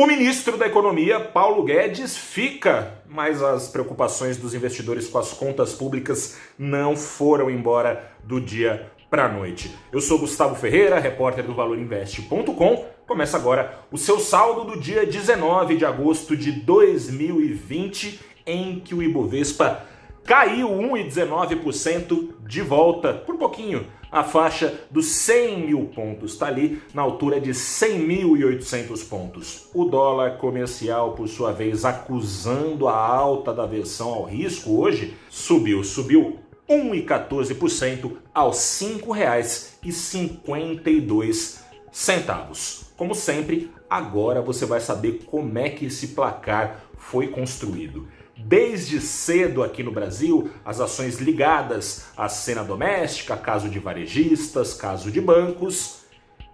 O ministro da Economia, Paulo Guedes, fica, mas as preocupações dos investidores com as contas públicas não foram embora do dia para a noite. Eu sou Gustavo Ferreira, repórter do ValorInvest.com. Começa agora o seu saldo do dia 19 de agosto de 2020, em que o Ibovespa caiu 1,19% de volta, por pouquinho, a faixa dos 100 mil pontos, está ali na altura de 100.800 pontos. O dólar comercial, por sua vez, acusando a alta da versão ao risco hoje, subiu, subiu 1,14% aos R$ 5,52. Como sempre, agora você vai saber como é que esse placar foi construído. Desde cedo aqui no Brasil, as ações ligadas à cena doméstica, caso de varejistas, caso de bancos,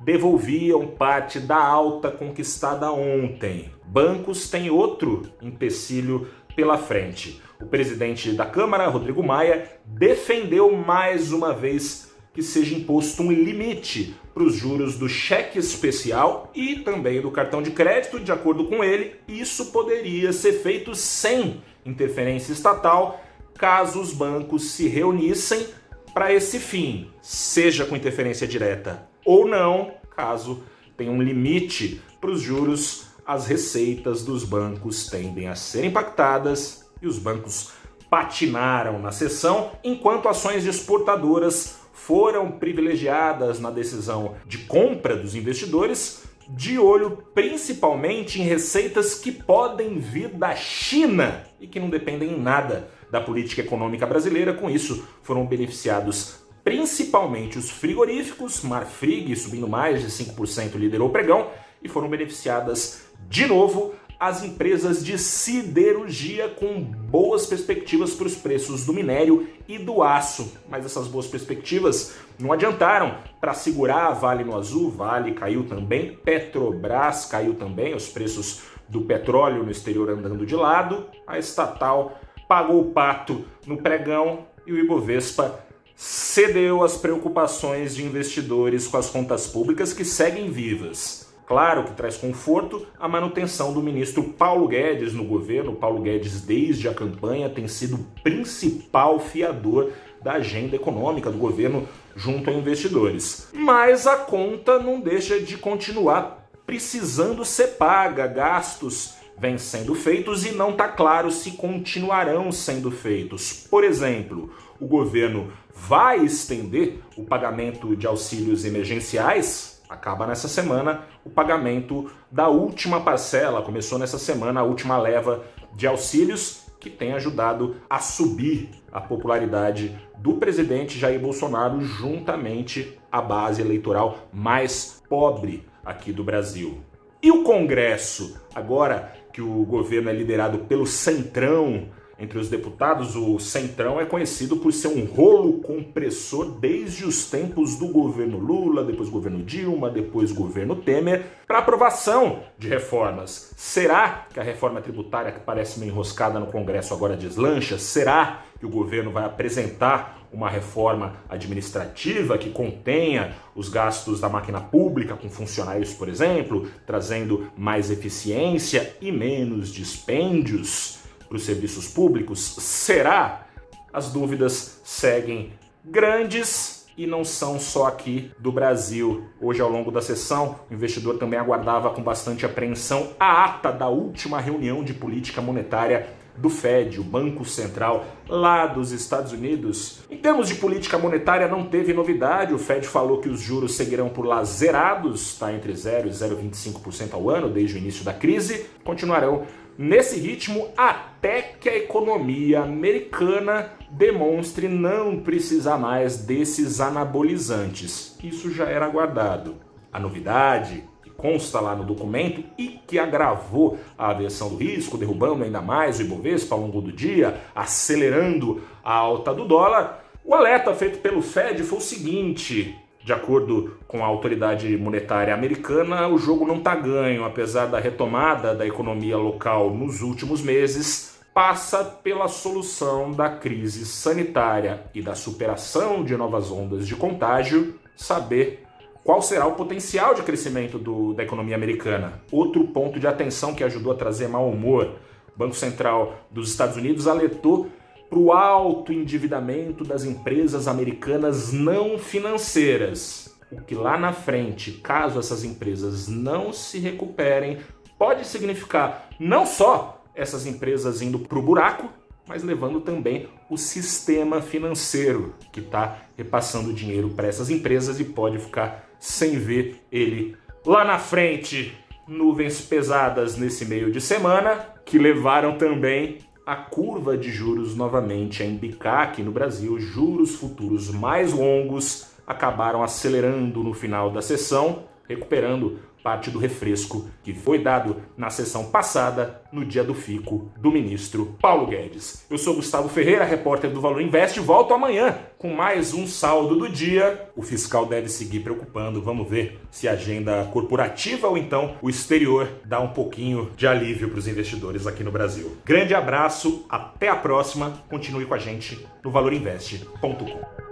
devolviam parte da alta conquistada ontem. Bancos têm outro empecilho pela frente. O presidente da Câmara, Rodrigo Maia, defendeu mais uma vez que seja imposto um limite para os juros do cheque especial e também do cartão de crédito. De acordo com ele, isso poderia ser feito sem interferência estatal, caso os bancos se reunissem para esse fim, seja com interferência direta ou não, caso tenha um limite para os juros, as receitas dos bancos tendem a ser impactadas e os bancos patinaram na sessão, enquanto ações exportadoras foram privilegiadas na decisão de compra dos investidores, de olho principalmente em receitas que podem vir da China e que não dependem em nada da política econômica brasileira. Com isso, foram beneficiados principalmente os frigoríficos, Marfrig subindo mais de 5% liderou o pregão, e foram beneficiadas de novo as empresas de siderurgia com boas perspectivas para os preços do minério e do aço. Mas essas boas perspectivas não adiantaram para segurar a Vale no azul, Vale caiu também, Petrobras caiu também, os preços do petróleo no exterior andando de lado, a estatal pagou o pato no pregão e o Ibovespa cedeu às preocupações de investidores com as contas públicas que seguem vivas. Claro que traz conforto a manutenção do ministro Paulo Guedes no governo. Paulo Guedes, desde a campanha, tem sido o principal fiador da agenda econômica do governo junto a investidores. Mas a conta não deixa de continuar precisando ser paga, gastos vêm sendo feitos e não está claro se continuarão sendo feitos. Por exemplo, o governo vai estender o pagamento de auxílios emergenciais Acaba nessa semana o pagamento da última parcela. Começou nessa semana a última leva de auxílios que tem ajudado a subir a popularidade do presidente Jair Bolsonaro juntamente à base eleitoral mais pobre aqui do Brasil. E o Congresso, agora que o governo é liderado pelo Centrão, entre os deputados, o Centrão é conhecido por ser um rolo compressor desde os tempos do governo Lula, depois governo Dilma, depois governo Temer, para aprovação de reformas. Será que a reforma tributária, que parece meio enroscada no Congresso, agora deslancha? Será que o governo vai apresentar uma reforma administrativa que contenha os gastos da máquina pública com funcionários, por exemplo, trazendo mais eficiência e menos dispêndios? Para os serviços públicos? Será? As dúvidas seguem grandes e não são só aqui do Brasil. Hoje, ao longo da sessão, o investidor também aguardava com bastante apreensão a ata da última reunião de política monetária do Fed, o Banco Central lá dos Estados Unidos. Em termos de política monetária, não teve novidade. O Fed falou que os juros seguirão por lá zerados, está entre 0 e 0,25% ao ano desde o início da crise. Continuarão nesse ritmo até que a economia americana demonstre não precisar mais desses anabolizantes. Isso já era aguardado. A novidade que consta lá no documento e que agravou a aversão do risco, derrubando ainda mais o Ibovespa ao longo do dia, acelerando a alta do dólar, o alerta feito pelo Fed foi o seguinte: de acordo com a autoridade monetária americana, o jogo não está ganho, apesar da retomada da economia local nos últimos meses, passa pela solução da crise sanitária e da superação de novas ondas de contágio, saber qual será o potencial de crescimento do, da economia americana. Outro ponto de atenção que ajudou a trazer mau humor. O Banco Central dos Estados Unidos alertou para o alto endividamento das empresas americanas não financeiras. O que lá na frente, caso essas empresas não se recuperem, pode significar não só essas empresas indo para o buraco, mas levando também o sistema financeiro que está repassando dinheiro para essas empresas e pode ficar sem ver ele lá na frente. Nuvens pesadas nesse meio de semana que levaram também a curva de juros novamente a embicar aqui no Brasil. Juros futuros mais longos acabaram acelerando no final da sessão, recuperando parte do refresco que foi dado na sessão passada, no dia do fico do ministro Paulo Guedes. Eu sou Gustavo Ferreira, repórter do Valor Invest, volto amanhã com mais um saldo do dia. O fiscal deve seguir preocupando, vamos ver se a agenda corporativa ou então o exterior dá um pouquinho de alívio para os investidores aqui no Brasil. Grande abraço, até a próxima, continue com a gente no valorinvest.com.